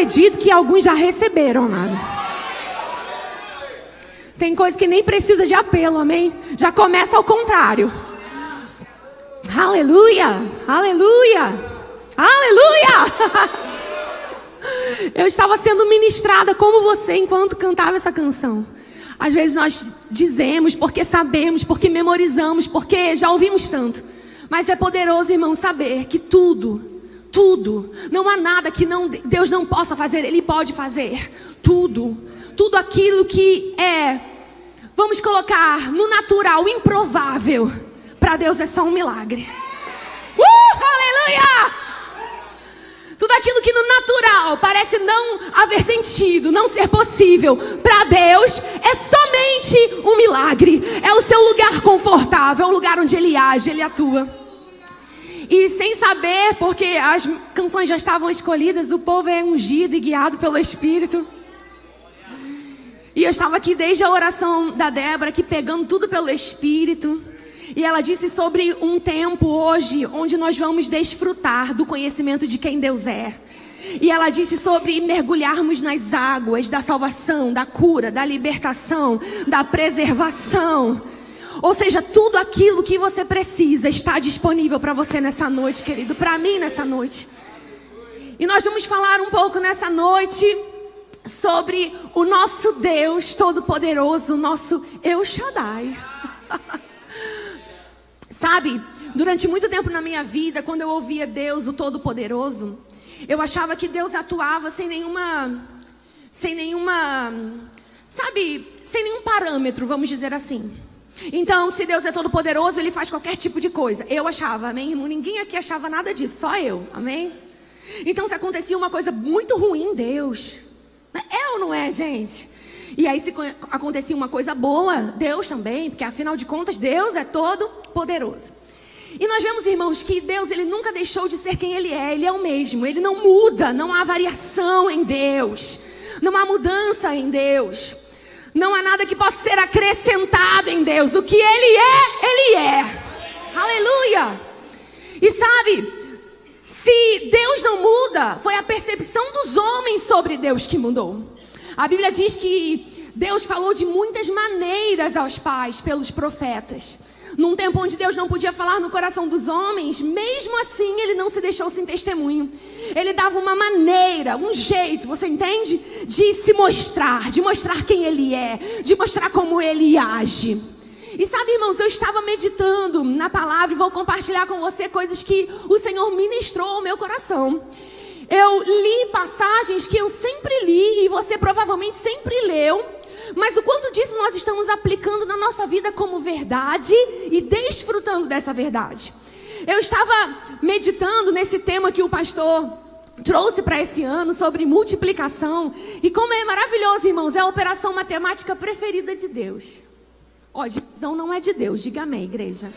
Acredito que alguns já receberam nada. Tem coisa que nem precisa de apelo, amém? Já começa ao contrário. Aleluia! Aleluia! Aleluia! Eu estava sendo ministrada como você enquanto cantava essa canção. Às vezes nós dizemos porque sabemos, porque memorizamos, porque já ouvimos tanto. Mas é poderoso, irmão, saber que tudo, tudo, não há nada que não, Deus não possa fazer, Ele pode fazer. Tudo, tudo aquilo que é, vamos colocar no natural, improvável, para Deus é só um milagre. Uh, aleluia! Tudo aquilo que no natural parece não haver sentido, não ser possível, para Deus é somente um milagre. É o seu lugar confortável, é o lugar onde Ele age, Ele atua. E sem saber, porque as canções já estavam escolhidas, o povo é ungido e guiado pelo Espírito. E eu estava aqui desde a oração da Débora, aqui pegando tudo pelo Espírito. E ela disse sobre um tempo hoje onde nós vamos desfrutar do conhecimento de quem Deus é. E ela disse sobre mergulharmos nas águas da salvação, da cura, da libertação, da preservação. Ou seja, tudo aquilo que você precisa está disponível para você nessa noite, querido, para mim nessa noite. E nós vamos falar um pouco nessa noite sobre o nosso Deus Todo-Poderoso, o nosso El Shaddai. Sabe, durante muito tempo na minha vida, quando eu ouvia Deus, o Todo-Poderoso, eu achava que Deus atuava sem nenhuma. sem nenhuma. sabe, sem nenhum parâmetro, vamos dizer assim. Então, se Deus é todo-poderoso, ele faz qualquer tipo de coisa. Eu achava, amém, irmão? Ninguém aqui achava nada disso, só eu, amém? Então, se acontecia uma coisa muito ruim, Deus. É ou não é, gente? E aí, se acontecia uma coisa boa, Deus também, porque afinal de contas, Deus é todo poderoso. E nós vemos, irmãos, que Deus ele nunca deixou de ser quem Ele é, Ele é o mesmo, Ele não muda, não há variação em Deus, não há mudança em Deus, não há nada que possa ser acrescentado em Deus, o que Ele é, Ele é. Aleluia! E sabe, se Deus não muda, foi a percepção dos homens sobre Deus que mudou. A Bíblia diz que Deus falou de muitas maneiras aos pais pelos profetas. Num tempo onde Deus não podia falar no coração dos homens, mesmo assim ele não se deixou sem testemunho. Ele dava uma maneira, um jeito, você entende? De se mostrar, de mostrar quem ele é, de mostrar como ele age. E sabe, irmãos, eu estava meditando na palavra e vou compartilhar com você coisas que o Senhor ministrou ao meu coração. Eu li passagens que eu sempre li e você provavelmente sempre leu mas o quanto disso nós estamos aplicando na nossa vida como verdade e desfrutando dessa verdade. Eu estava meditando nesse tema que o pastor trouxe para esse ano sobre multiplicação. E como é maravilhoso, irmãos, é a operação matemática preferida de Deus. Ó, divisão não é de Deus, diga amém, igreja.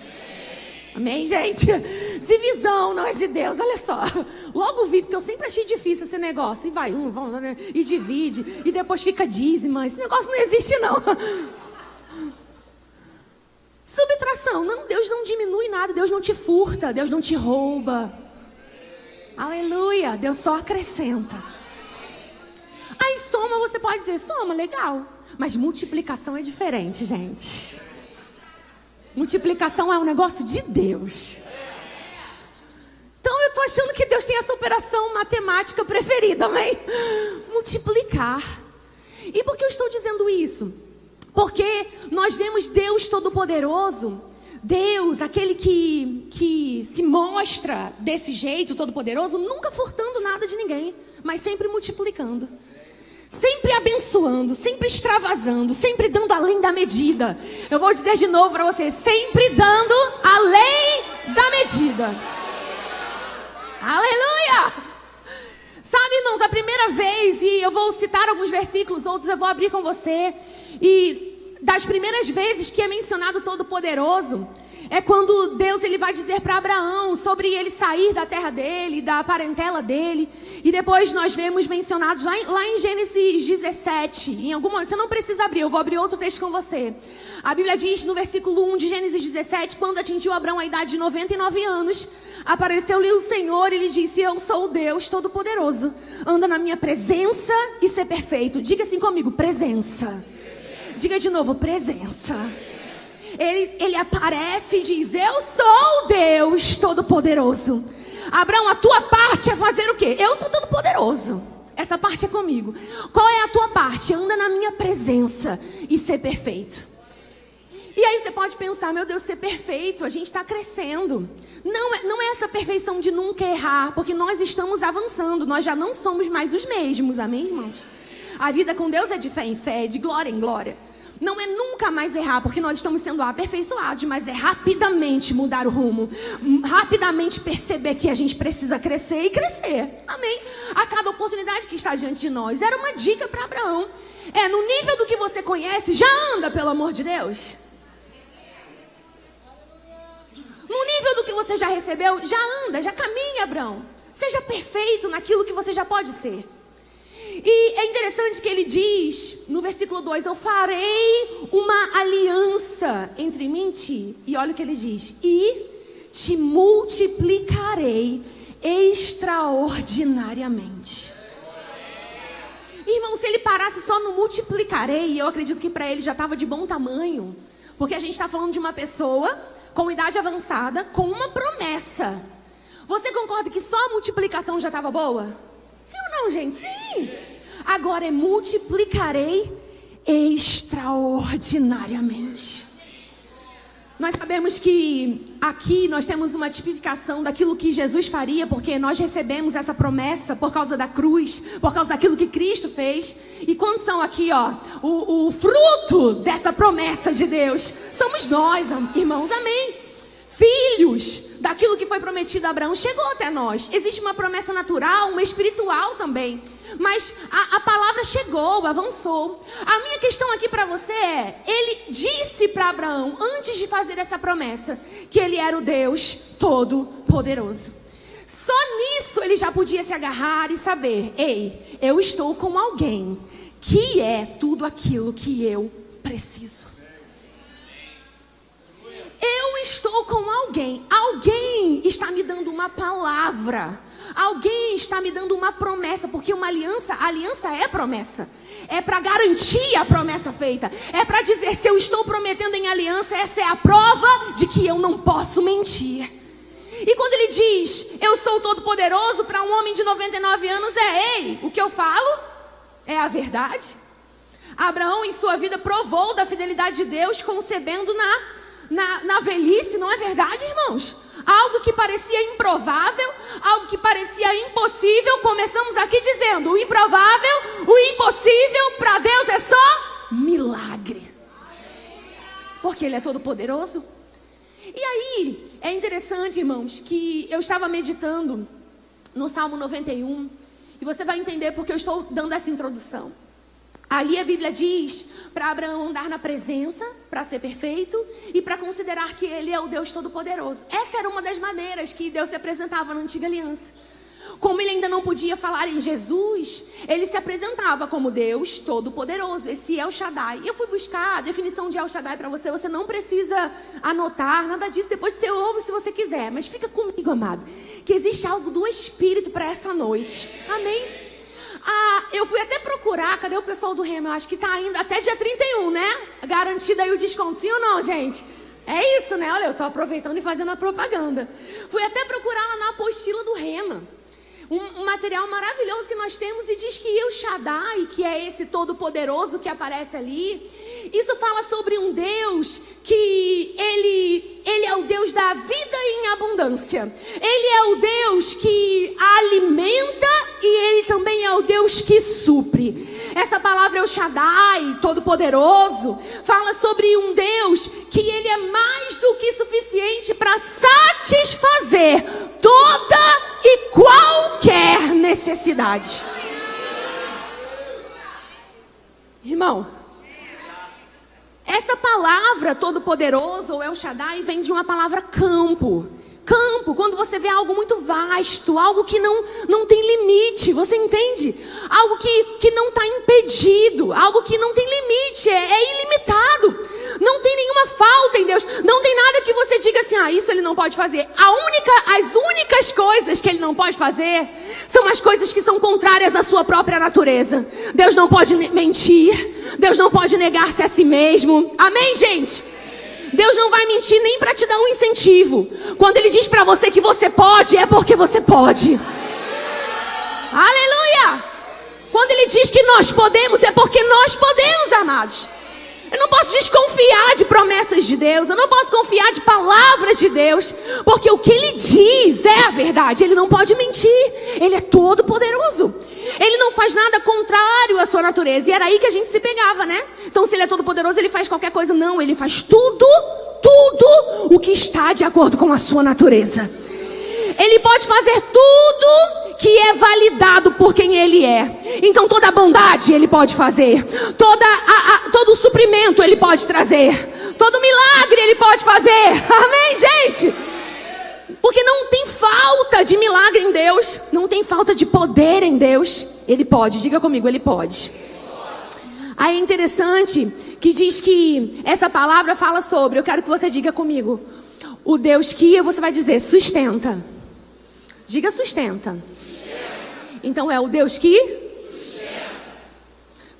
Amém, gente? Divisão não é de Deus, olha só. Logo vi, porque eu sempre achei difícil esse negócio. E vai um, vão, né? e divide, e depois fica dízima. Esse negócio não existe, não. Subtração. Não, Deus não diminui nada, Deus não te furta, Deus não te rouba. Aleluia, Deus só acrescenta. Aí soma, você pode dizer, soma, legal. Mas multiplicação é diferente, gente. Multiplicação é um negócio de Deus. Então eu estou achando que Deus tem essa operação matemática preferida, amém? Multiplicar. E por que eu estou dizendo isso? Porque nós vemos Deus Todo-Poderoso, Deus, aquele que, que se mostra desse jeito, Todo-Poderoso, nunca furtando nada de ninguém, mas sempre multiplicando sempre abençoando, sempre extravasando, sempre dando além da medida. Eu vou dizer de novo para você: sempre dando além da medida. Aleluia! Sabe, irmãos, a primeira vez, e eu vou citar alguns versículos, outros eu vou abrir com você, e das primeiras vezes que é mencionado Todo-Poderoso, é quando Deus ele vai dizer para Abraão sobre ele sair da terra dele, da parentela dele. E depois nós vemos mencionados lá em, lá em Gênesis 17. Em algum momento, você não precisa abrir, eu vou abrir outro texto com você. A Bíblia diz no versículo 1 de Gênesis 17: quando atingiu Abraão a idade de 99 anos, apareceu-lhe o Senhor e lhe disse: Eu sou o Deus Todo-Poderoso. Anda na minha presença e ser perfeito. Diga assim comigo: presença. Diga de novo: presença ele, ele aparece e diz: Eu sou Deus Todo-Poderoso. Abraão, a tua parte é fazer o quê? Eu sou Todo-Poderoso. Essa parte é comigo. Qual é a tua parte? Anda na minha presença e ser perfeito. E aí você pode pensar, meu Deus, ser perfeito, a gente está crescendo. Não é, não é essa perfeição de nunca errar, porque nós estamos avançando, nós já não somos mais os mesmos, amém, irmãos? A vida com Deus é de fé em fé, de glória em glória não é nunca mais errar, porque nós estamos sendo aperfeiçoados, mas é rapidamente mudar o rumo, rapidamente perceber que a gente precisa crescer e crescer. Amém? A cada oportunidade que está diante de nós. Era uma dica para Abraão. É, no nível do que você conhece, já anda, pelo amor de Deus. No nível do que você já recebeu, já anda, já caminha, Abraão. Seja perfeito naquilo que você já pode ser. E é interessante que ele diz no versículo 2: Eu farei uma aliança entre mim e ti. E olha o que ele diz: E te multiplicarei extraordinariamente. Irmão, se ele parasse só no multiplicarei, eu acredito que para ele já estava de bom tamanho. Porque a gente está falando de uma pessoa com idade avançada, com uma promessa. Você concorda que só a multiplicação já estava boa? Sim ou não, gente? Sim. Agora é multiplicarei extraordinariamente. Nós sabemos que aqui nós temos uma tipificação daquilo que Jesus faria, porque nós recebemos essa promessa por causa da cruz, por causa daquilo que Cristo fez. E quando são aqui, ó, o, o fruto dessa promessa de Deus, somos nós, irmãos, amém? Filhos daquilo que foi prometido a Abraão chegou até nós. Existe uma promessa natural, uma espiritual também. Mas a, a palavra chegou, avançou. A minha questão aqui para você é: ele disse para Abraão, antes de fazer essa promessa, que ele era o Deus Todo-Poderoso. Só nisso ele já podia se agarrar e saber: ei, eu estou com alguém que é tudo aquilo que eu preciso. Eu estou com alguém, alguém está me dando uma palavra, alguém está me dando uma promessa, porque uma aliança, aliança é promessa. É para garantir a promessa feita. É para dizer: se eu estou prometendo em aliança, essa é a prova de que eu não posso mentir. E quando ele diz, eu sou todo-poderoso, para um homem de 99 anos, é: ei, o que eu falo é a verdade. Abraão, em sua vida, provou da fidelidade de Deus, concebendo na na, na velhice, não é verdade, irmãos? Algo que parecia improvável, algo que parecia impossível, começamos aqui dizendo: o improvável, o impossível, para Deus é só milagre. Porque Ele é todo poderoso. E aí, é interessante, irmãos, que eu estava meditando no Salmo 91, e você vai entender porque eu estou dando essa introdução. Ali a Bíblia diz para Abraão andar na presença, para ser perfeito e para considerar que ele é o Deus Todo-Poderoso. Essa era uma das maneiras que Deus se apresentava na antiga aliança. Como ele ainda não podia falar em Jesus, ele se apresentava como Deus Todo-Poderoso, esse El Shaddai. Eu fui buscar a definição de El Shaddai para você, você não precisa anotar nada disso, depois você ouve se você quiser, mas fica comigo, amado, que existe algo do Espírito para essa noite. Amém? Ah, eu fui até procurar, cadê o pessoal do Remo? Eu acho que tá ainda até dia 31, né? Garantido aí o desconto, sim ou não, gente? É isso, né? Olha, eu tô aproveitando e fazendo a propaganda. Fui até procurar lá na apostila do Rema. Um, material maravilhoso que nós temos e diz que El Shaddai, que é esse todo-poderoso que aparece ali, isso fala sobre um Deus que ele, ele é o Deus da vida em abundância. Ele é o Deus que alimenta e ele também é o Deus que supre. Essa palavra é o Shaddai, todo-poderoso, fala sobre um Deus que ele é mais do que suficiente para satisfazer toda e qualquer necessidade. Irmão, essa palavra todo-poderoso ou El Shaddai vem de uma palavra campo. Campo, quando você vê algo muito vasto, algo que não, não tem limite, você entende? Algo que, que não está impedido, algo que não tem limite, é, é ilimitado. Não tem nenhuma falta em Deus. Não tem nada que você diga assim, ah, isso ele não pode fazer. A única, as únicas coisas que ele não pode fazer são as coisas que são contrárias à sua própria natureza. Deus não pode mentir. Deus não pode negar-se a si mesmo. Amém, gente? Deus não vai mentir nem para te dar um incentivo. Quando Ele diz para você que você pode, é porque você pode. Aleluia! Quando Ele diz que nós podemos, é porque nós podemos, amados. Eu não posso desconfiar de promessas de Deus, eu não posso confiar de palavras de Deus, porque o que Ele diz é a verdade, Ele não pode mentir, Ele é todo poderoso. Ele não faz nada contrário à sua natureza. E era aí que a gente se pegava, né? Então, se ele é todo poderoso, ele faz qualquer coisa. Não, ele faz tudo, tudo o que está de acordo com a sua natureza. Ele pode fazer tudo que é validado por quem ele é. Então toda a bondade ele pode fazer, toda a, a, todo suprimento ele pode trazer, todo milagre ele pode fazer. Amém, gente? Porque não tem falta de milagre em Deus, não tem falta de poder em Deus. Ele pode, diga comigo, ele pode. Aí é interessante que diz que essa palavra fala sobre, eu quero que você diga comigo, o Deus que você vai dizer sustenta. Diga sustenta. Então é o Deus que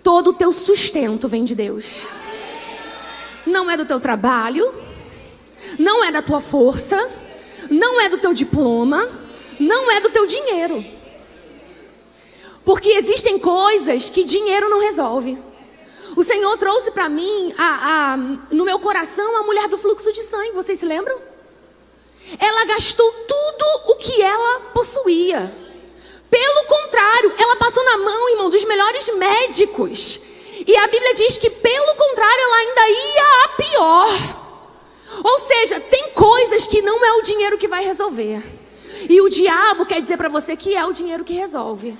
todo o teu sustento vem de Deus. Não é do teu trabalho, não é da tua força, não é do teu diploma, não é do teu dinheiro. Porque existem coisas que dinheiro não resolve. O Senhor trouxe para mim, a, a, no meu coração, a mulher do fluxo de sangue. Vocês se lembram? Ela gastou tudo o que ela possuía. Pelo contrário, ela passou na mão, irmão, dos melhores médicos. E a Bíblia diz que, pelo contrário, ela ainda ia a pior. Ou seja, tem coisas que não é o dinheiro que vai resolver. E o diabo quer dizer para você que é o dinheiro que resolve.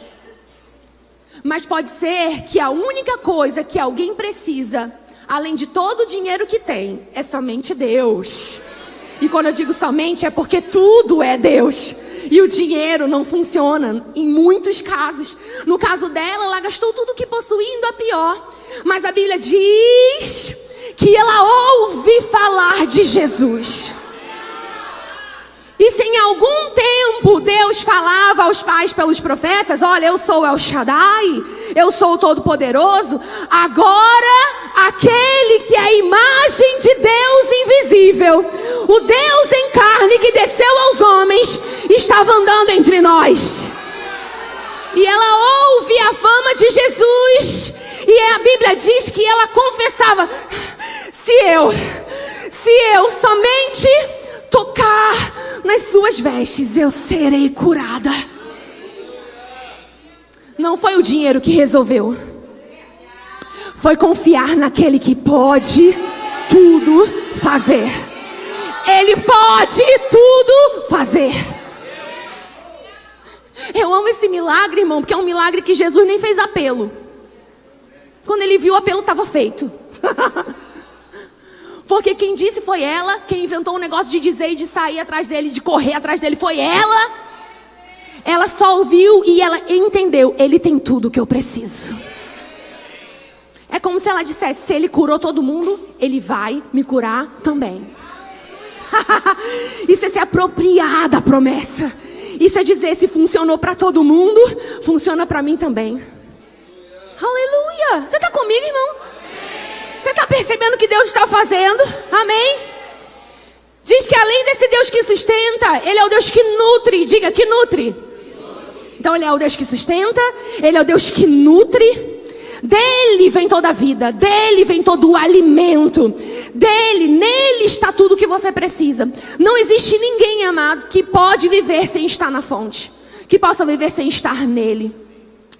Mas pode ser que a única coisa que alguém precisa, além de todo o dinheiro que tem, é somente Deus. E quando eu digo somente, é porque tudo é Deus. E o dinheiro não funciona em muitos casos. No caso dela, ela gastou tudo que possuindo a pior. Mas a Bíblia diz que ela ouve falar de Jesus. E se em algum tempo Deus falava aos pais pelos profetas: Olha, eu sou El Shaddai, eu sou o Todo-Poderoso, agora aquele que é a imagem de Deus invisível, o Deus em carne que desceu aos homens, estava andando entre nós. E ela ouve a fama de Jesus, e a Bíblia diz que ela confessava: se eu, se eu somente tocar nas suas vestes, eu serei curada. Não foi o dinheiro que resolveu. Foi confiar naquele que pode tudo fazer. Ele pode tudo fazer. Eu amo esse milagre, irmão, porque é um milagre que Jesus nem fez apelo. Quando ele viu o apelo estava feito. Porque quem disse foi ela, quem inventou o um negócio de dizer e de sair atrás dele, de correr atrás dele, foi ela. Ela só ouviu e ela entendeu: ele tem tudo que eu preciso. É como se ela dissesse: se ele curou todo mundo, ele vai me curar também. Isso é se apropriar da promessa. Isso é dizer: se funcionou para todo mundo, funciona para mim também. Aleluia! Você está comigo, irmão? Você está percebendo o que Deus está fazendo? Amém? Diz que além desse Deus que sustenta, Ele é o Deus que nutre. Diga que nutre. Então Ele é o Deus que sustenta, Ele é o Deus que nutre. Dele vem toda a vida, dele vem todo o alimento, dele, nele está tudo o que você precisa. Não existe ninguém, amado, que pode viver sem estar na fonte, que possa viver sem estar nele.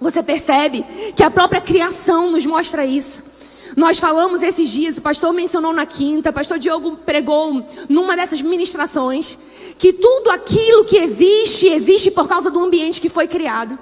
Você percebe que a própria criação nos mostra isso. Nós falamos esses dias, o pastor mencionou na quinta, o pastor Diogo pregou numa dessas ministrações, que tudo aquilo que existe, existe por causa do ambiente que foi criado.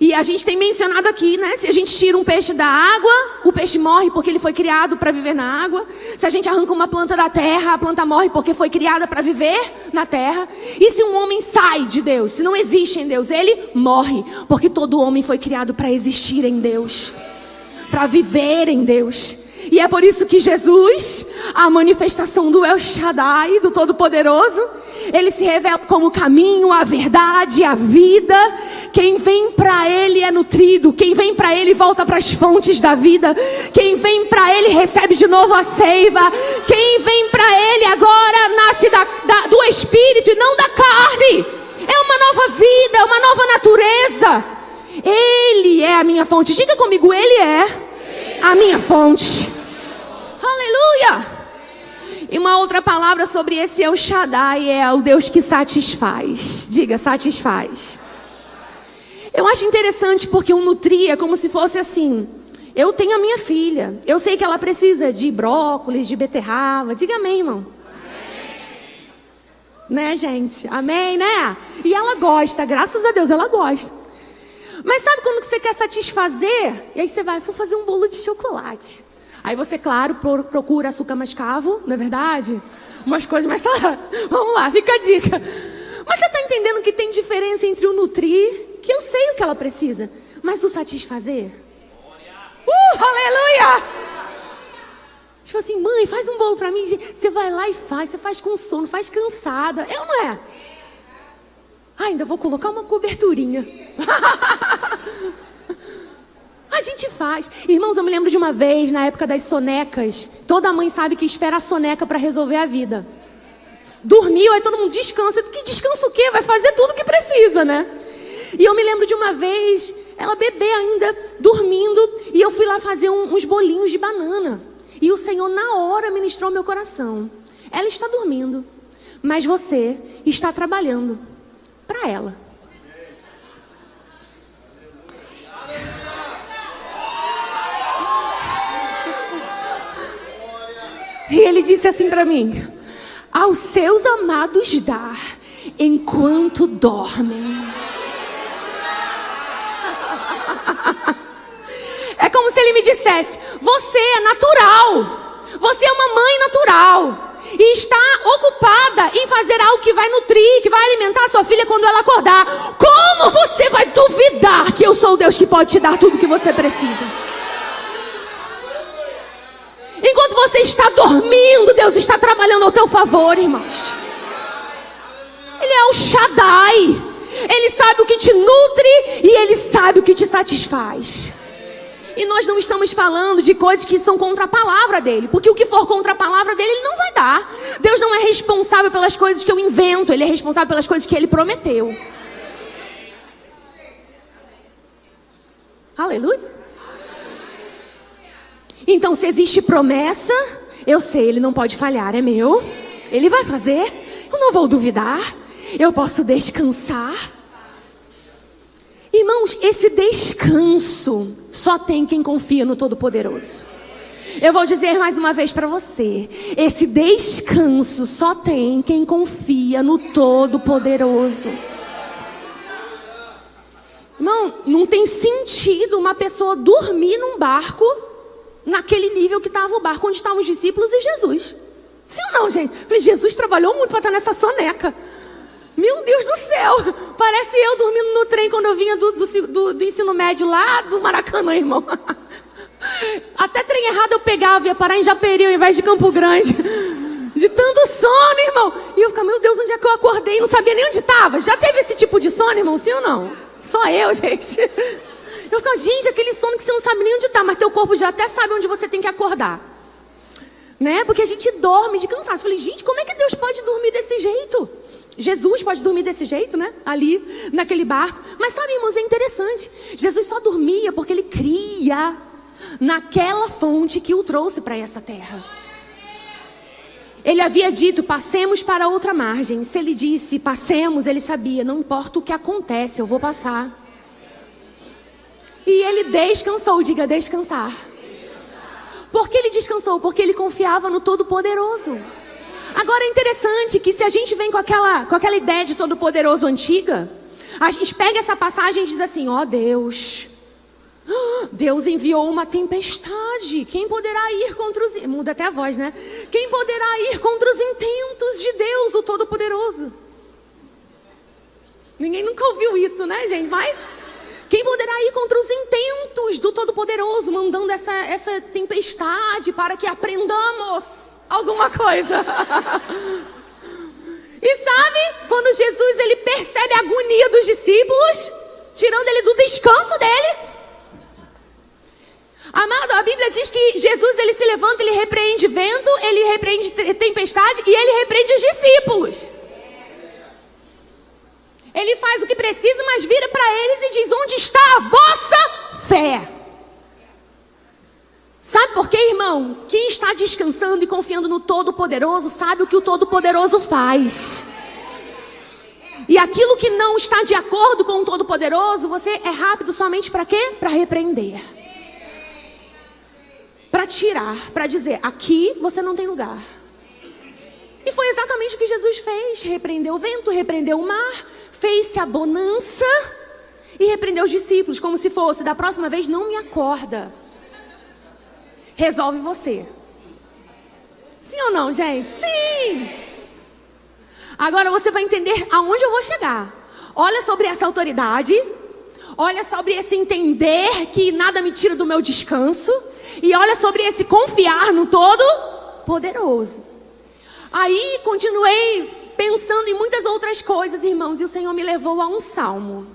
E a gente tem mencionado aqui, né? Se a gente tira um peixe da água, o peixe morre porque ele foi criado para viver na água. Se a gente arranca uma planta da terra, a planta morre porque foi criada para viver na terra. E se um homem sai de Deus, se não existe em Deus, ele morre, porque todo homem foi criado para existir em Deus, para viver em Deus. E é por isso que Jesus, a manifestação do El Shaddai, do Todo-Poderoso, ele se revela como o caminho, a verdade, a vida. Quem vem para ele é nutrido, quem vem para ele volta para as fontes da vida. Quem vem para ele recebe de novo a seiva. Quem vem para ele agora nasce da, da, do espírito e não da carne. É uma nova vida, é uma nova natureza. Ele é a minha fonte. Diga comigo, ele é a minha fonte. Aleluia! E uma outra palavra sobre esse El Shaddai é o Deus que satisfaz. Diga, satisfaz. Eu acho interessante porque o nutria é como se fosse assim. Eu tenho a minha filha. Eu sei que ela precisa de brócolis, de beterraba. Diga amém, irmão. Amém. Né, gente? Amém, né? E ela gosta, graças a Deus, ela gosta. Mas sabe quando você quer satisfazer? E aí você vai, vou fazer um bolo de chocolate. Aí você, claro, procura açúcar mascavo, não é verdade? Umas coisas mais. Vamos lá, fica a dica. Mas você está entendendo que tem diferença entre o nutrir, que eu sei o que ela precisa, mas o satisfazer? Uh, aleluia! Tipo assim, mãe, faz um bolo para mim. Você vai lá e faz, você faz com sono, faz cansada. É ou não é? Ah, ainda vou colocar uma coberturinha. A gente faz. Irmãos, eu me lembro de uma vez, na época das sonecas. Toda mãe sabe que espera a soneca para resolver a vida. Dormiu, aí todo mundo descansa. Que descansa o quê? Vai fazer tudo o que precisa, né? E eu me lembro de uma vez, ela bebê ainda, dormindo, e eu fui lá fazer um, uns bolinhos de banana. E o Senhor, na hora, ministrou meu coração. Ela está dormindo, mas você está trabalhando para ela. E ele disse assim para mim: Aos seus amados dar enquanto dormem. É como se ele me dissesse: Você é natural. Você é uma mãe natural. E está ocupada em fazer algo que vai nutrir, que vai alimentar sua filha quando ela acordar. Como você vai duvidar que eu sou o Deus que pode te dar tudo o que você precisa? Enquanto você está dormindo, Deus está trabalhando ao teu favor, irmãos. Ele é o Shaddai. Ele sabe o que te nutre e ele sabe o que te satisfaz. E nós não estamos falando de coisas que são contra a palavra dele, porque o que for contra a palavra dele, ele não vai dar. Deus não é responsável pelas coisas que eu invento, ele é responsável pelas coisas que ele prometeu. Aleluia. Então, se existe promessa, eu sei, ele não pode falhar, é meu. Ele vai fazer. Eu não vou duvidar. Eu posso descansar. Irmãos, esse descanso só tem quem confia no Todo-Poderoso. Eu vou dizer mais uma vez para você: esse descanso só tem quem confia no Todo-Poderoso. Irmão, não tem sentido uma pessoa dormir num barco naquele nível que estava o barco onde estavam os discípulos e Jesus. Sim ou não, gente? Falei, Jesus trabalhou muito para estar nessa soneca. Meu Deus do céu! Parece eu dormindo no trem quando eu vinha do, do, do, do ensino médio lá do Maracanã, irmão. Até trem errado eu pegava, ia parar em Japeri ao invés de Campo Grande. De tanto sono, irmão. E eu ficava, meu Deus, onde é que eu acordei? Não sabia nem onde estava. Já teve esse tipo de sono, irmão? Sim ou não? Só eu, gente. Eu ficava, gente, aquele sono que você não sabe nem onde está, mas teu corpo já até sabe onde você tem que acordar. Né? Porque a gente dorme de cansaço. Eu falei, gente, como é que Deus pode dormir desse jeito? Jesus pode dormir desse jeito, né? Ali, naquele barco. Mas sabe, irmãos, é interessante. Jesus só dormia porque ele cria naquela fonte que o trouxe para essa terra. Ele havia dito: passemos para outra margem. Se ele disse passemos, ele sabia: não importa o que acontece, eu vou passar. E ele descansou, diga descansar. Por que ele descansou? Porque ele confiava no Todo-Poderoso. Agora é interessante que se a gente vem com aquela, com aquela ideia de Todo-Poderoso antiga, A gente pega essa passagem e diz assim: ó oh, Deus, Deus enviou uma tempestade. Quem poderá ir contra os. Muda até a voz, né? Quem poderá ir contra os intentos de Deus, o Todo-Poderoso? Ninguém nunca ouviu isso, né, gente? Mas. Quem poderá ir contra os intentos do Todo-Poderoso, mandando essa, essa tempestade para que aprendamos alguma coisa? e sabe, quando Jesus ele percebe a agonia dos discípulos, tirando ele do descanso dele, Amado, a Bíblia diz que Jesus ele se levanta, ele repreende vento, ele repreende tempestade e ele repreende os discípulos. Ele faz o que precisa, mas vira para eles e diz: Onde está a vossa fé? Sabe por quê, irmão? Quem está descansando e confiando no Todo-Poderoso sabe o que o Todo-Poderoso faz. E aquilo que não está de acordo com o Todo-Poderoso, você é rápido somente para quê? Para repreender para tirar, para dizer: aqui você não tem lugar. E foi exatamente o que Jesus fez: repreendeu o vento, repreendeu o mar, fez-se a bonança e repreendeu os discípulos, como se fosse: da próxima vez não me acorda. Resolve você. Sim ou não, gente? Sim! Agora você vai entender aonde eu vou chegar. Olha sobre essa autoridade. Olha sobre esse entender que nada me tira do meu descanso. E olha sobre esse confiar no todo poderoso. Aí continuei pensando em muitas outras coisas, irmãos, e o Senhor me levou a um salmo.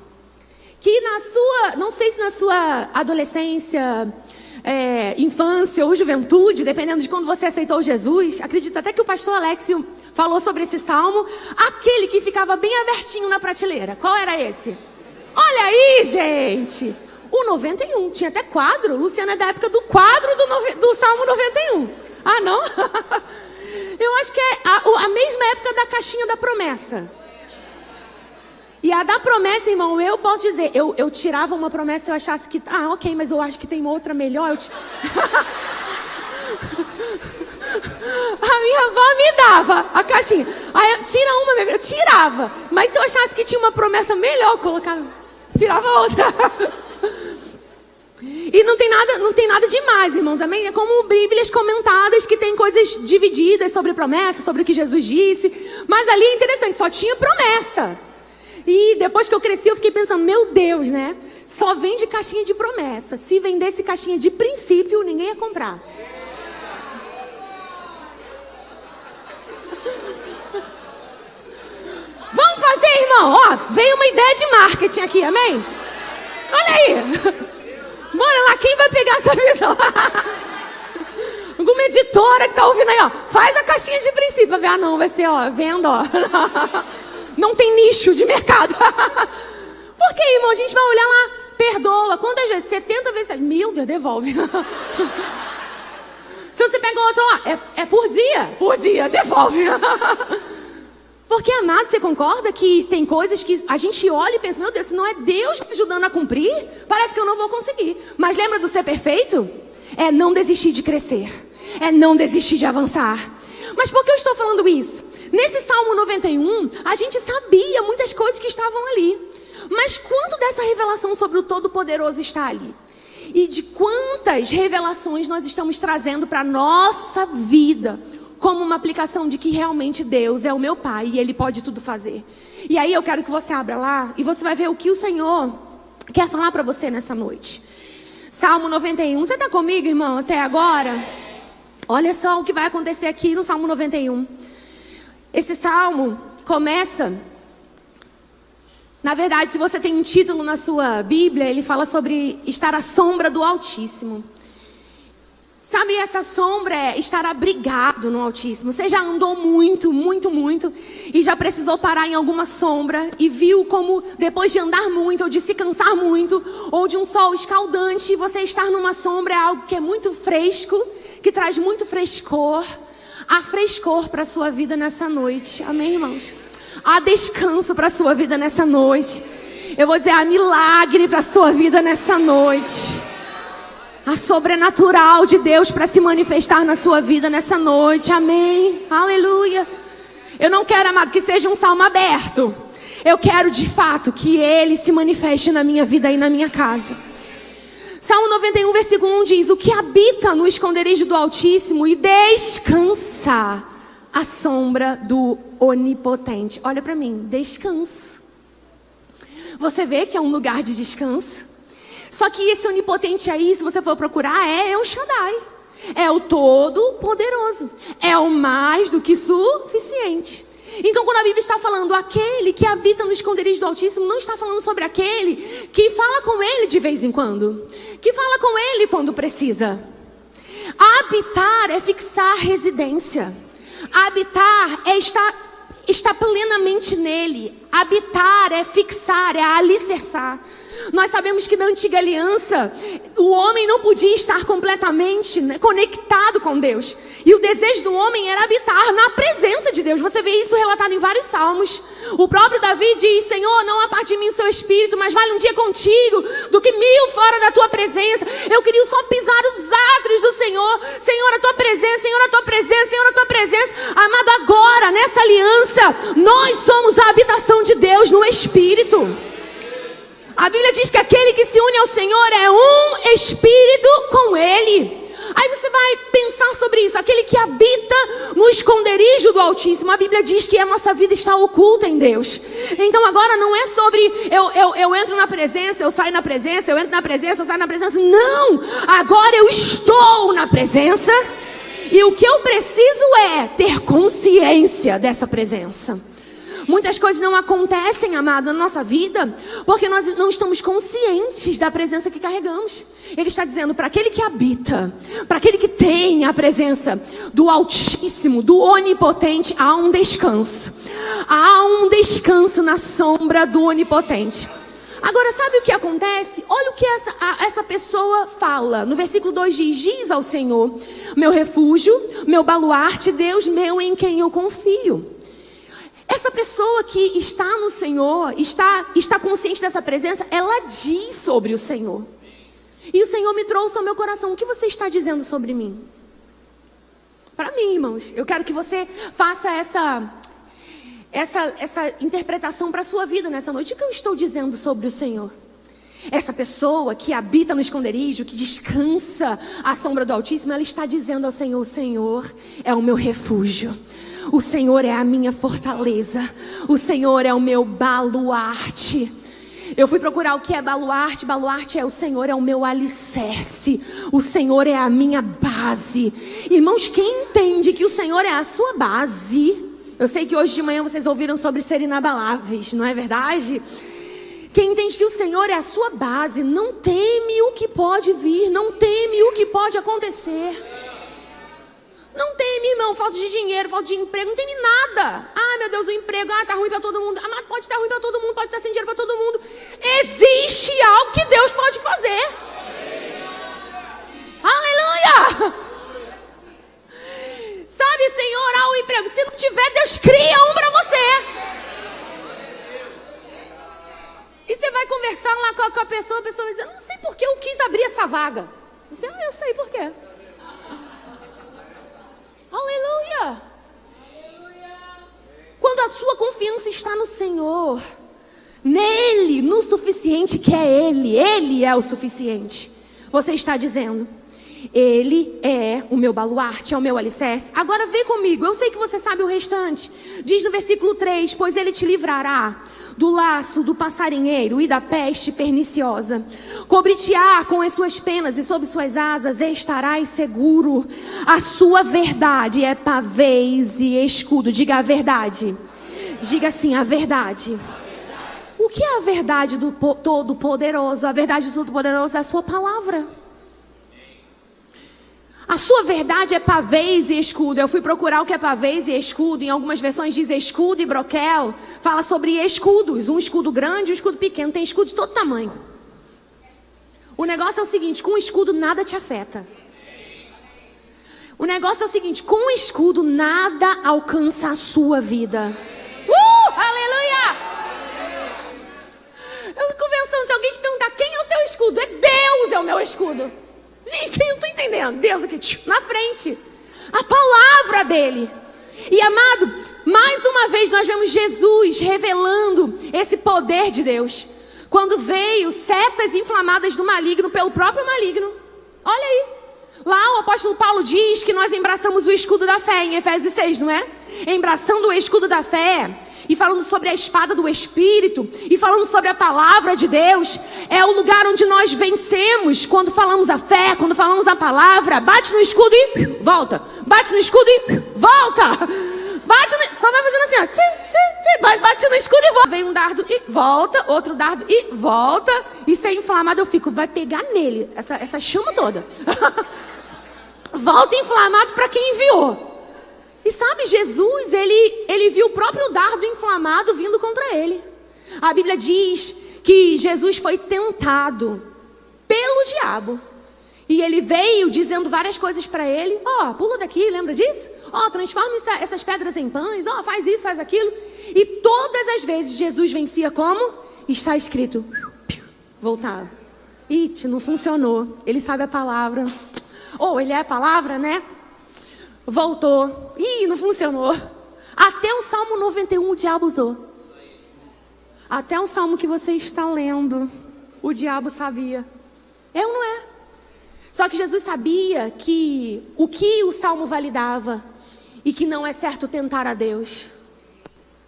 Que na sua, não sei se na sua adolescência, é, infância ou juventude, dependendo de quando você aceitou Jesus, acredito até que o pastor Alexio falou sobre esse salmo, aquele que ficava bem abertinho na prateleira. Qual era esse? Olha aí, gente! O 91, tinha até quadro. Luciana é da época do quadro do, do Salmo 91. Ah, não? Eu acho que é a, a mesma época da caixinha da promessa. E a da promessa, irmão, eu posso dizer, eu, eu tirava uma promessa e eu achasse que, ah, ok, mas eu acho que tem outra melhor. Eu a minha avó me dava a caixinha. Aí eu, tira uma, eu tirava. Mas se eu achasse que tinha uma promessa melhor, eu colocava, tirava outra. E não tem nada, não tem nada demais, irmãos. Amém? É como Bíblias comentadas que tem coisas divididas sobre promessa, sobre o que Jesus disse. Mas ali é interessante, só tinha promessa. E depois que eu cresci, eu fiquei pensando, meu Deus, né? Só vende caixinha de promessa. Se vendesse caixinha de princípio, ninguém ia comprar. Vamos fazer, irmão? Ó, veio uma ideia de marketing aqui, amém? Olha aí. Bora lá, quem vai pegar essa visão? Alguma editora que tá ouvindo aí, ó. Faz a caixinha de princípio. Ver, ah, não, vai ser, ó, venda, ó. Não tem nicho de mercado. Por que, irmão? A gente vai olhar lá, perdoa. Quantas vezes? 70 vezes. Meu Deus, devolve. Se você pega outro lá, é, é por dia. Por dia, devolve. Porque, amado, você concorda que tem coisas que a gente olha e pensa, meu Deus, se não é Deus me ajudando a cumprir, parece que eu não vou conseguir. Mas lembra do ser perfeito? É não desistir de crescer. É não desistir de avançar. Mas por que eu estou falando isso? Nesse Salmo 91, a gente sabia muitas coisas que estavam ali. Mas quanto dessa revelação sobre o Todo-Poderoso está ali? E de quantas revelações nós estamos trazendo para a nossa vida como uma aplicação de que realmente Deus é o meu Pai e Ele pode tudo fazer. E aí eu quero que você abra lá e você vai ver o que o Senhor quer falar para você nessa noite. Salmo 91. Você está comigo, irmão, até agora? Olha só o que vai acontecer aqui no Salmo 91. Esse salmo começa. Na verdade, se você tem um título na sua Bíblia, ele fala sobre estar à sombra do Altíssimo. Sabe, essa sombra é estar abrigado no Altíssimo. Você já andou muito, muito, muito e já precisou parar em alguma sombra e viu como depois de andar muito ou de se cansar muito ou de um sol escaldante, você estar numa sombra é algo que é muito fresco, que traz muito frescor. Há frescor para a sua vida nessa noite. Amém, irmãos? Há descanso para a sua vida nessa noite. Eu vou dizer, há milagre para a sua vida nessa noite a sobrenatural de Deus para se manifestar na sua vida nessa noite. Amém. Aleluia. Eu não quero, amado, que seja um salmo aberto. Eu quero de fato que Ele se manifeste na minha vida e na minha casa. Salmo 91, versículo 1 diz: O que habita no esconderijo do Altíssimo e descansa à sombra do Onipotente. Olha para mim, descanso. Você vê que é um lugar de descanso. Só que esse onipotente aí, se você for procurar, é El Shaddai. É o Todo-Poderoso. É o mais do que suficiente. Então, quando a Bíblia está falando aquele que habita no esconderijo do Altíssimo, não está falando sobre aquele que fala com ele de vez em quando, que fala com ele quando precisa. Habitar é fixar residência. Habitar é estar, plenamente nele. Habitar é fixar, é alicerçar. Nós sabemos que na antiga aliança, o homem não podia estar completamente né, conectado com Deus. E o desejo do homem era habitar na presença de Deus. Você vê isso relatado em vários salmos. O próprio Davi diz: Senhor, não aparte de mim o seu espírito, mas vale um dia contigo do que mil fora da tua presença. Eu queria só pisar os átrios do Senhor. Senhor, a tua presença, Senhor, a tua presença, Senhor, a tua presença. Amado, agora, nessa aliança, nós somos a habitação de Deus no espírito. A Bíblia diz que aquele que se une ao Senhor é um espírito com Ele. Aí você vai pensar sobre isso. Aquele que habita no esconderijo do Altíssimo. A Bíblia diz que a nossa vida está oculta em Deus. Então agora não é sobre eu, eu, eu entro na presença, eu saio na presença, eu entro na presença, eu saio na presença. Não! Agora eu estou na presença. E o que eu preciso é ter consciência dessa presença. Muitas coisas não acontecem, amado, na nossa vida, porque nós não estamos conscientes da presença que carregamos. Ele está dizendo para aquele que habita, para aquele que tem a presença do Altíssimo, do Onipotente, há um descanso. Há um descanso na sombra do Onipotente. Agora, sabe o que acontece? Olha o que essa, a, essa pessoa fala. No versículo 2 diz: Diz ao Senhor, meu refúgio, meu baluarte, Deus meu em quem eu confio. Essa pessoa que está no Senhor, está, está consciente dessa presença, ela diz sobre o Senhor. E o Senhor me trouxe ao meu coração: o que você está dizendo sobre mim? Para mim, irmãos, eu quero que você faça essa, essa, essa interpretação para a sua vida nessa noite. O que eu estou dizendo sobre o Senhor? Essa pessoa que habita no esconderijo, que descansa à sombra do Altíssimo, ela está dizendo ao Senhor: O Senhor é o meu refúgio. O Senhor é a minha fortaleza. O Senhor é o meu baluarte. Eu fui procurar o que é baluarte. Baluarte é o Senhor, é o meu alicerce. O Senhor é a minha base. Irmãos, quem entende que o Senhor é a sua base? Eu sei que hoje de manhã vocês ouviram sobre ser inabaláveis, não é verdade? Quem entende que o Senhor é a sua base, não teme o que pode vir, não teme o que pode acontecer. Não falta de dinheiro, falta de emprego, não tem nada. Ah, meu Deus, o emprego, ah, tá ruim para todo mundo. Ah, pode estar ruim para todo mundo, pode estar sem dinheiro para todo mundo. Existe algo que Deus pode fazer. Aleluia! Sabe, Senhor, há um emprego. Se não tiver, Deus cria um para você. E você vai conversar lá com a pessoa, a pessoa vai dizer, não sei por que eu quis abrir essa vaga. Você, ah, eu sei por quê. Aleluia! Quando a sua confiança está no Senhor, nele, no suficiente que é Ele, Ele é o suficiente. Você está dizendo, Ele é o meu baluarte, é o meu alicerce. Agora vem comigo, eu sei que você sabe o restante. Diz no versículo 3: Pois Ele te livrará do laço do passarinheiro e da peste perniciosa. Cobrir-te-á com as suas penas e sob suas asas estarás seguro. A sua verdade é pavês e escudo. Diga a verdade. Diga assim, a verdade. O que é a verdade do Todo-Poderoso? A verdade do Todo-Poderoso é a sua palavra. A sua verdade é pavês e escudo. Eu fui procurar o que é pavês e escudo. Em algumas versões diz escudo e broquel. Fala sobre escudos. Um escudo grande e um escudo pequeno. Tem escudo de todo tamanho. O negócio é o seguinte: com escudo nada te afeta. O negócio é o seguinte: com escudo nada alcança a sua vida. Uh! Aleluia! Eu fico pensando: se alguém te perguntar quem é o teu escudo, é Deus é o meu escudo. Gente, eu não estou entendendo. Deus aqui, na frente. A palavra dele. E amado, mais uma vez nós vemos Jesus revelando esse poder de Deus. Quando veio setas inflamadas do maligno pelo próprio maligno. Olha aí. Lá o apóstolo Paulo diz que nós embraçamos o escudo da fé em Efésios 6, não é? Embraçando o escudo da fé e falando sobre a espada do Espírito, e falando sobre a palavra de Deus, é o lugar onde nós vencemos quando falamos a fé, quando falamos a palavra. Bate no escudo e volta. Bate no escudo e volta. Bate no, só vai fazendo assim, ó. Tchim, tchim, tchim, bate no escudo e volta. Vem um dardo e volta, outro dardo e volta. E se é inflamado, eu fico, vai pegar nele, essa, essa chama toda. volta inflamado para quem enviou. E sabe, Jesus, ele, ele viu o próprio dardo inflamado vindo contra ele. A Bíblia diz que Jesus foi tentado pelo diabo. E ele veio dizendo várias coisas para ele. Ó, oh, pula daqui, lembra disso? Ó, oh, transforma essa, essas pedras em pães. Ó, oh, faz isso, faz aquilo. E todas as vezes Jesus vencia como? Está escrito. Voltava. It, não funcionou. Ele sabe a palavra. Ou ele é a palavra, né? Voltou. Ih, não funcionou. Até o Salmo 91 o diabo usou. Até o salmo que você está lendo, o diabo sabia. Ou não é? Só que Jesus sabia que o que o salmo validava e que não é certo tentar a Deus.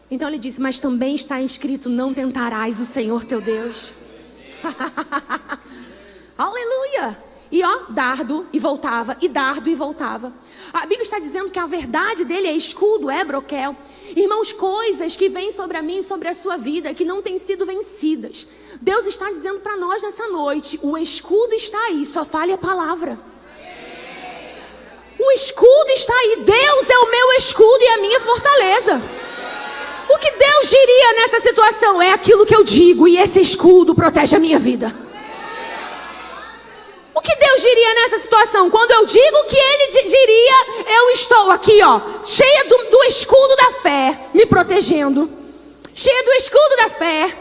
Então ele disse: Mas também está escrito: Não tentarás o Senhor teu Deus. Aleluia! E ó, dardo e voltava, e dardo e voltava. A Bíblia está dizendo que a verdade dele é escudo, é broquel. Irmãos, coisas que vêm sobre a mim e sobre a sua vida que não têm sido vencidas. Deus está dizendo para nós nessa noite: o escudo está aí, só fale a palavra. O escudo está aí. Deus é o meu escudo e a minha fortaleza. O que Deus diria nessa situação é aquilo que eu digo, e esse escudo protege a minha vida. O que Deus diria nessa situação? Quando eu digo que Ele diria, eu estou aqui, ó, cheia do, do escudo da fé, me protegendo. Cheia do escudo da fé.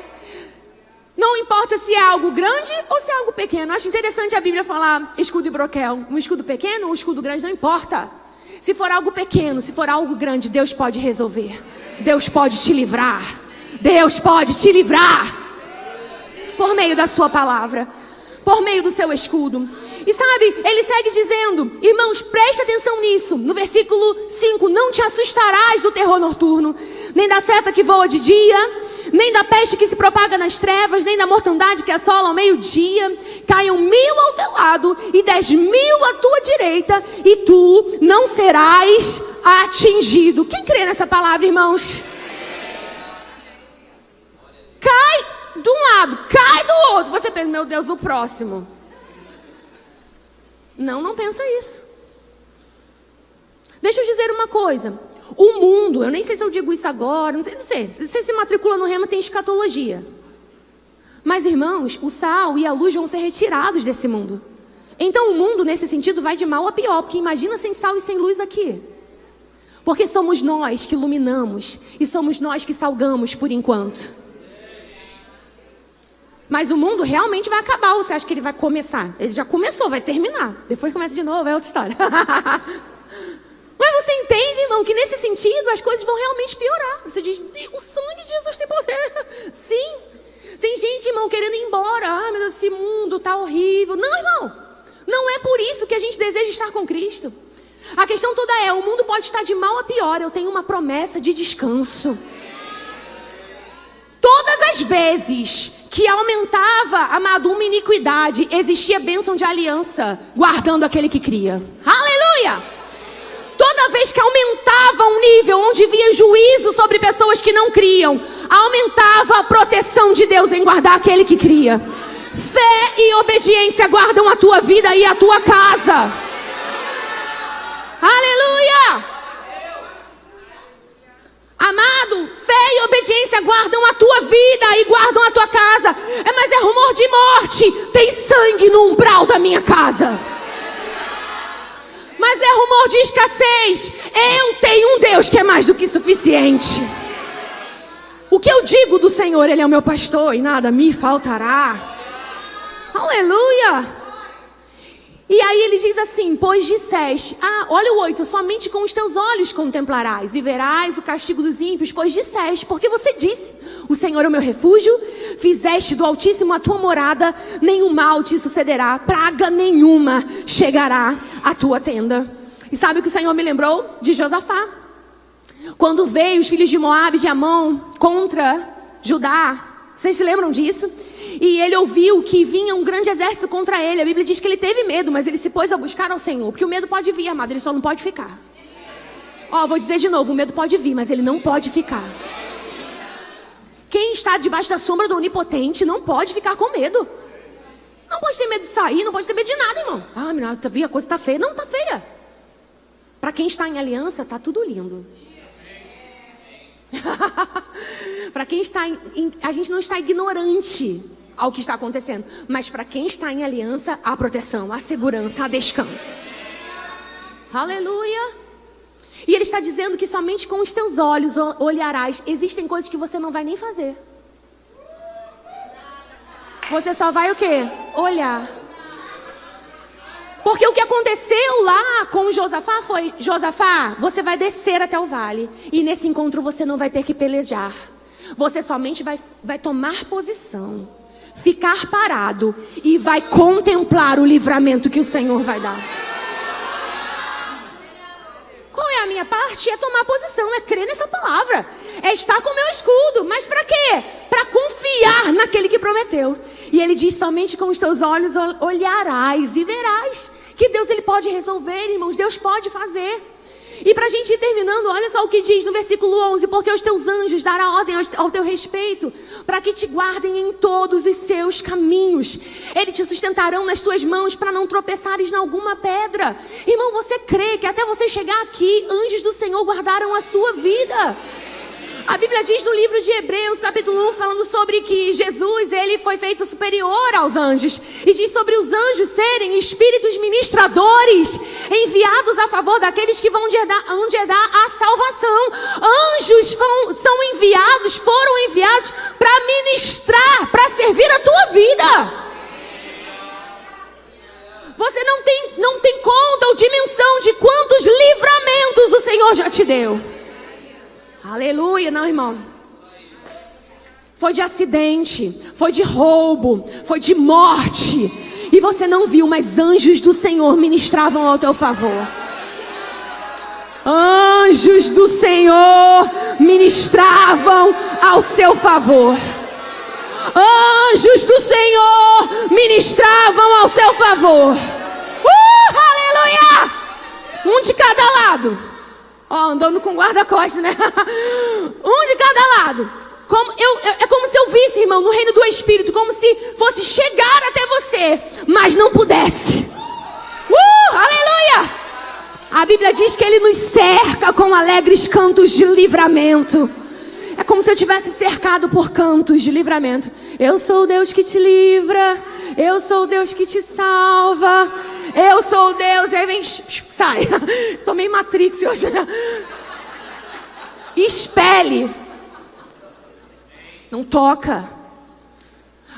Não importa se é algo grande ou se é algo pequeno. Acho interessante a Bíblia falar escudo e broquel. Um escudo pequeno ou um escudo grande, não importa. Se for algo pequeno, se for algo grande, Deus pode resolver. Deus pode te livrar. Deus pode te livrar. Por meio da sua palavra por meio do seu escudo. E sabe, ele segue dizendo, irmãos, preste atenção nisso. No versículo 5: Não te assustarás do terror noturno, nem da seta que voa de dia, nem da peste que se propaga nas trevas, nem da mortandade que assola ao meio-dia. Caiam mil ao teu lado e dez mil à tua direita, e tu não serás atingido. Quem crê nessa palavra, irmãos? Cai de um lado, cai do outro. Você pensa, meu Deus, o próximo. Não, não pensa isso. Deixa eu dizer uma coisa. O mundo, eu nem sei se eu digo isso agora, não sei, não sei. Você se matricula no rema, tem escatologia. Mas, irmãos, o sal e a luz vão ser retirados desse mundo. Então, o mundo, nesse sentido, vai de mal a pior, porque imagina sem sal e sem luz aqui. Porque somos nós que iluminamos e somos nós que salgamos por enquanto. Mas o mundo realmente vai acabar. Ou você acha que ele vai começar? Ele já começou, vai terminar. Depois começa de novo, é outra história. Mas você entende, irmão, que nesse sentido as coisas vão realmente piorar. Você diz, o sangue de Jesus tem poder. Sim. Tem gente, irmão, querendo ir embora. Ah, meu esse mundo tá horrível. Não, irmão. Não é por isso que a gente deseja estar com Cristo. A questão toda é: o mundo pode estar de mal a pior. Eu tenho uma promessa de descanso. Todas as vezes que aumentava, amado, uma iniquidade, existia bênção de aliança, guardando aquele que cria. Aleluia! Toda vez que aumentava um nível onde via juízo sobre pessoas que não criam, aumentava a proteção de Deus em guardar aquele que cria. Fé e obediência guardam a tua vida e a tua casa. Aleluia! Amado, fé e obediência guardam a tua vida e guardam a tua casa. É, mas é rumor de morte. Tem sangue no umbral da minha casa. Mas é rumor de escassez. Eu tenho um Deus que é mais do que suficiente. O que eu digo do Senhor, Ele é o meu pastor e nada me faltará. Aleluia. E aí ele diz assim: Pois disseste, ah, olha o oito, somente com os teus olhos contemplarás e verás o castigo dos ímpios, pois disseste, porque você disse: O Senhor é o meu refúgio, fizeste do Altíssimo a tua morada, nenhum mal te sucederá, praga nenhuma chegará à tua tenda. E sabe o que o Senhor me lembrou? De Josafá. Quando veio os filhos de Moab e de Amon contra Judá, vocês se lembram disso? E ele ouviu que vinha um grande exército contra ele. A Bíblia diz que ele teve medo, mas ele se pôs a buscar ao Senhor. Porque o medo pode vir, amado, ele só não pode ficar. Ó, oh, vou dizer de novo: o medo pode vir, mas ele não pode ficar. Quem está debaixo da sombra do onipotente não pode ficar com medo. Não pode ter medo de sair, não pode ter medo de nada, irmão. Ah, menina, a coisa está feia. Não, está feia. Para quem está em aliança, está tudo lindo. para quem está em, em, a gente não está ignorante ao que está acontecendo. Mas para quem está em aliança, há proteção, há segurança, há descanso. Aleluia. E ele está dizendo que somente com os teus olhos olharás. Existem coisas que você não vai nem fazer. Você só vai o quê? Olhar. Porque o que aconteceu lá com Josafá foi: Josafá, você vai descer até o vale. E nesse encontro você não vai ter que pelejar. Você somente vai, vai tomar posição ficar parado e vai contemplar o livramento que o Senhor vai dar. Qual é a minha parte? É tomar posição, é crer nessa palavra, é estar com o meu escudo. Mas para quê? Para confiar naquele que prometeu. E ele diz: somente com os teus olhos olharás e verás que Deus ele pode resolver, irmãos. Deus pode fazer. E para a gente ir terminando, olha só o que diz no versículo 11: Porque os teus anjos darão ordem ao teu respeito, para que te guardem em todos os seus caminhos. Eles te sustentarão nas tuas mãos, para não tropeçares em alguma pedra. Irmão, você crê que até você chegar aqui, anjos do Senhor guardaram a sua vida? A Bíblia diz no livro de Hebreus, capítulo 1, falando sobre que Jesus, ele foi feito superior aos anjos. E diz sobre os anjos serem espíritos ministradores, enviados a favor daqueles que vão herdar, vão herdar a salvação. Anjos vão, são enviados, foram enviados para ministrar, para servir a tua vida. Você não tem, não tem conta ou dimensão de quantos livramentos o Senhor já te deu. Aleluia, não, irmão. Foi de acidente, foi de roubo, foi de morte. E você não viu, mas anjos do Senhor ministravam ao teu favor. Anjos do Senhor ministravam ao seu favor. Anjos do Senhor ministravam ao seu favor. Uh, aleluia! Um de cada lado. Ó, andando com guarda-costas, né? um de cada lado. Como eu, é como se eu visse, irmão, no reino do Espírito, como se fosse chegar até você, mas não pudesse. Uh, aleluia! A Bíblia diz que Ele nos cerca com alegres cantos de livramento. É como se eu tivesse cercado por cantos de livramento. Eu sou o Deus que te livra. Eu sou o Deus que te salva. Eu sou Deus. E aí vem, sai. Tomei Matrix hoje. Espelhe. Não toca.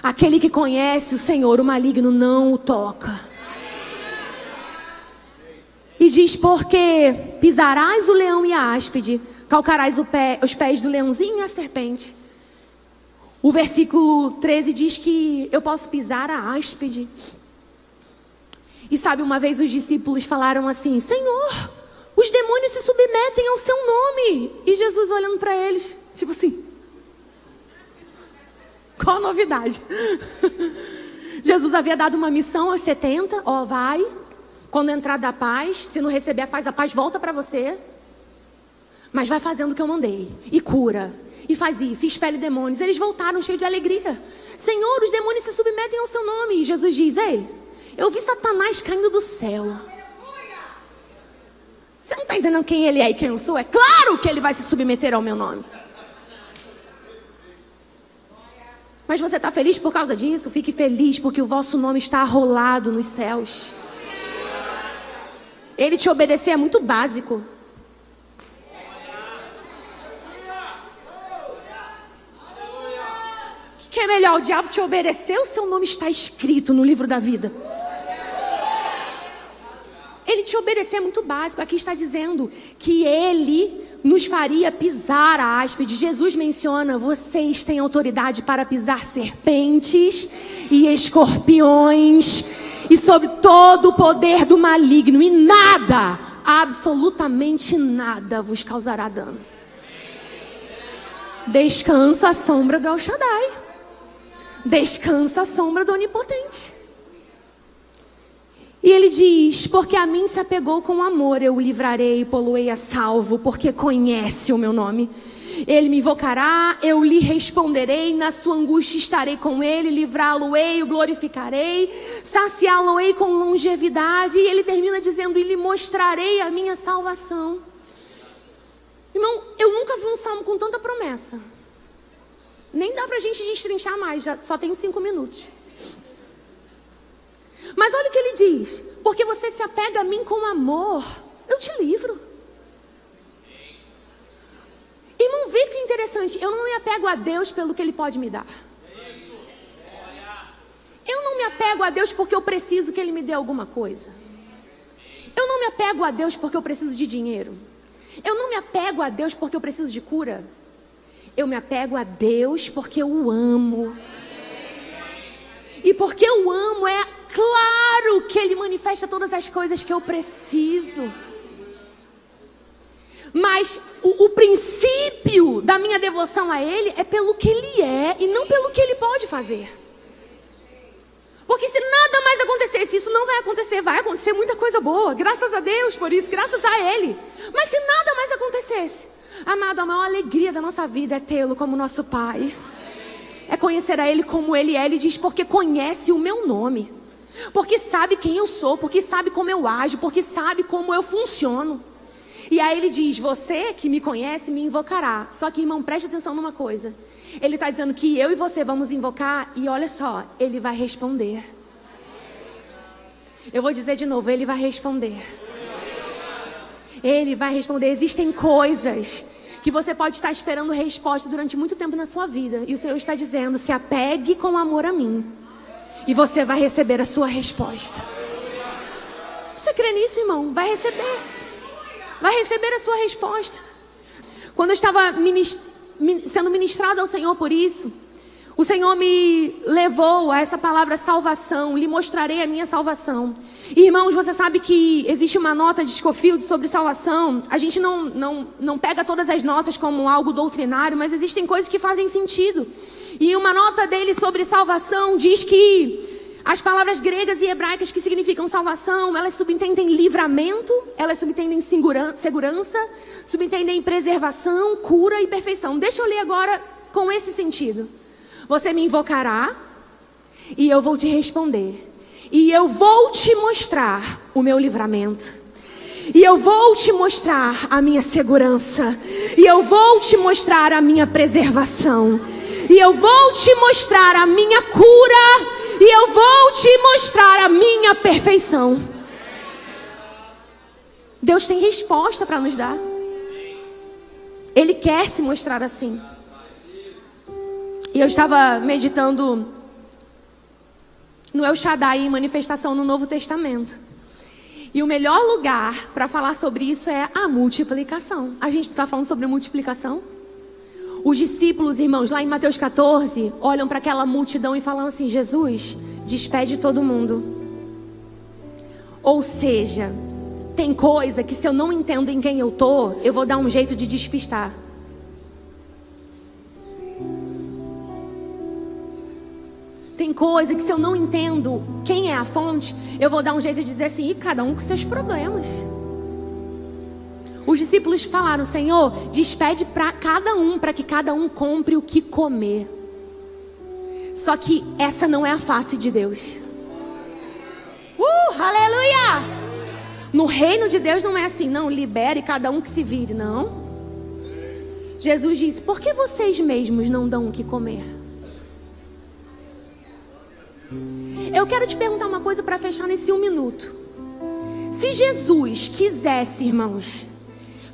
Aquele que conhece o Senhor, o maligno, não o toca. E diz: Porque pisarás o leão e a áspide, calcarás pé, os pés do leãozinho e a serpente. O versículo 13 diz que eu posso pisar a áspide e sabe, uma vez os discípulos falaram assim: Senhor, os demônios se submetem ao seu nome. E Jesus olhando para eles, tipo assim: Qual a novidade? Jesus havia dado uma missão aos 70, ó, vai. Quando entrar da paz, se não receber a paz, a paz volta para você. Mas vai fazendo o que eu mandei. E cura. E faz isso. E expele demônios. Eles voltaram cheios de alegria. Senhor, os demônios se submetem ao seu nome. E Jesus diz: Ei, eu vi Satanás caindo do céu. Você não está entendendo quem ele é e quem eu sou? É claro que ele vai se submeter ao meu nome. Mas você está feliz por causa disso? Fique feliz porque o vosso nome está arrolado nos céus. Ele te obedecer é muito básico. O que é melhor? O diabo te obedecer ou seu nome está escrito no livro da vida? Obediente e obedecer é muito básico. Aqui está dizendo que ele nos faria pisar a áspide. Jesus menciona: vocês têm autoridade para pisar serpentes e escorpiões e sobre todo o poder do maligno, e nada, absolutamente nada vos causará dano. Descansa a sombra do El Shaddai. Descansa a sombra do Onipotente. E ele diz: Porque a mim se apegou com amor, eu o livrarei e poluei a salvo, porque conhece o meu nome. Ele me invocará, eu lhe responderei, na sua angústia estarei com ele, livrá-lo-ei, o glorificarei, saciá-lo-ei com longevidade. E ele termina dizendo: E lhe mostrarei a minha salvação. Irmão, eu nunca vi um salmo com tanta promessa. Nem dá para a gente destrinchar mais, já só tenho cinco minutos. Mas olha o que ele diz: porque você se apega a mim com amor, eu te livro. Irmão, vê que interessante. Eu não me apego a Deus pelo que Ele pode me dar. Eu não me apego a Deus porque eu preciso que Ele me dê alguma coisa. Eu não me apego a Deus porque eu preciso de dinheiro. Eu não me apego a Deus porque eu preciso de cura. Eu me apego a Deus porque eu o amo. E porque eu amo, é claro que Ele manifesta todas as coisas que eu preciso. Mas o, o, princípio da minha devoção a Ele é pelo que Ele é e não pelo que Ele pode fazer. Porque se nada mais acontecesse, isso não vai acontecer, vai acontecer muita coisa boa, graças a Deus por isso, graças a Ele. Mas se nada mais acontecesse, amado, a maior alegria da nossa vida é tê-lo como nosso Pai. É conhecer a Ele como Ele é. Ele diz, porque conhece o meu nome. Porque sabe quem eu sou, porque sabe como eu ajo, porque sabe como eu funciono. E aí ele diz: Você que me conhece me invocará. Só que, irmão, preste atenção numa coisa. Ele está dizendo que eu e você vamos invocar, e olha só, ele vai responder. Eu vou dizer de novo: ele vai responder. Ele vai responder. Existem coisas que você pode estar esperando resposta durante muito tempo na sua vida, e o Senhor está dizendo: se apegue com amor a mim, e você vai receber a sua resposta. Você crê nisso, irmão? Vai receber vai receber a sua resposta. Quando eu estava sendo ministrado ao Senhor por isso, o Senhor me levou a essa palavra salvação, lhe mostrarei a minha salvação. Irmãos, você sabe que existe uma nota de Scofield sobre salvação. A gente não, não, não pega todas as notas como algo doutrinário, mas existem coisas que fazem sentido. E uma nota dele sobre salvação diz que as palavras gregas e hebraicas que significam salvação, elas subentendem livramento, elas subentendem segurança, subentendem preservação, cura e perfeição. Deixa eu ler agora com esse sentido. Você me invocará e eu vou te responder. E eu vou te mostrar o meu livramento. E eu vou te mostrar a minha segurança. E eu vou te mostrar a minha preservação. E eu vou te mostrar a minha cura e eu vou te mostrar a minha perfeição. Deus tem resposta para nos dar. Ele quer se mostrar assim. E eu estava meditando no El Shaddai em manifestação no Novo Testamento. E o melhor lugar para falar sobre isso é a multiplicação. A gente está falando sobre multiplicação? Os discípulos, irmãos, lá em Mateus 14, olham para aquela multidão e falam assim: Jesus, despede todo mundo. Ou seja, tem coisa que se eu não entendo em quem eu tô, eu vou dar um jeito de despistar. Tem coisa que se eu não entendo quem é a fonte, eu vou dar um jeito de dizer assim, e cada um com seus problemas. Os discípulos falaram: Senhor, despede para cada um, para que cada um compre o que comer. Só que essa não é a face de Deus. Uh, aleluia! No reino de Deus não é assim, não, libere cada um que se vire, não. Jesus disse: Por que vocês mesmos não dão o que comer? Eu quero te perguntar uma coisa para fechar nesse um minuto. Se Jesus quisesse, irmãos,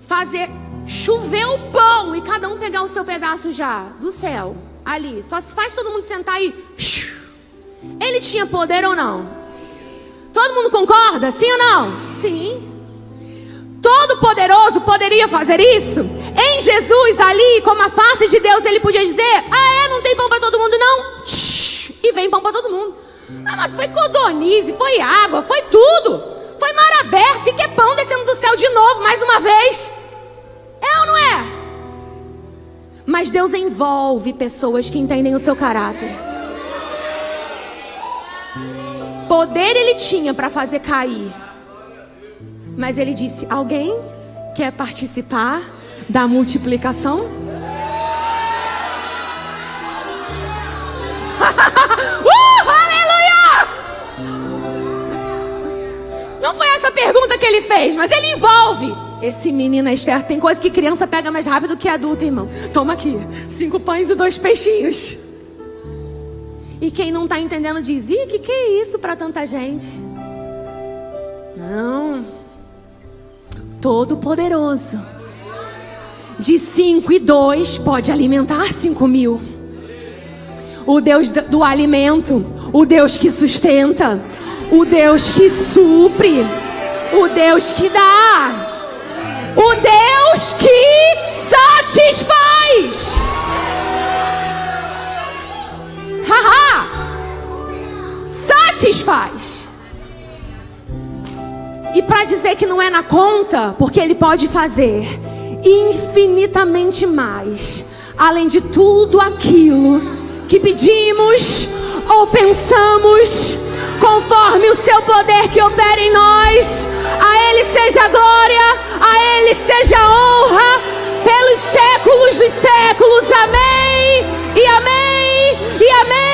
fazer chover o pão e cada um pegar o seu pedaço já do céu, ali. Só se faz todo mundo sentar e. Ele tinha poder ou não? Todo mundo concorda? Sim ou não? Sim. Todo-Poderoso poderia fazer isso? Em Jesus, ali, como a face de Deus, ele podia dizer: Ah, é? Não tem pão para todo mundo, não? E vem pão para todo mundo. Ah, mas foi codonize, foi água, foi tudo. Foi mar aberto. O que é pão descendo do céu de novo, mais uma vez? É ou não é? Mas Deus envolve pessoas que entendem o seu caráter. Poder ele tinha para fazer cair. Mas ele disse: Alguém quer participar da multiplicação? uh, essa pergunta que ele fez, mas ele envolve. Esse menino é esperto. Tem coisa que criança pega mais rápido que adulto, irmão. Toma aqui: cinco pães e dois peixinhos. E quem não está entendendo diz: Ih, que que é isso para tanta gente? Não. Todo-Poderoso. De cinco e dois pode alimentar cinco mil. O Deus do alimento, o Deus que sustenta, o Deus que supre, o Deus que dá, o Deus que satisfaz. Haha! Satisfaz. E para dizer que não é na conta, porque Ele pode fazer infinitamente mais, além de tudo aquilo que pedimos ou pensamos, conforme o Seu poder que opera em nós. A Ele seja glória, a Ele seja honra, pelos séculos dos séculos. Amém e amém e amém.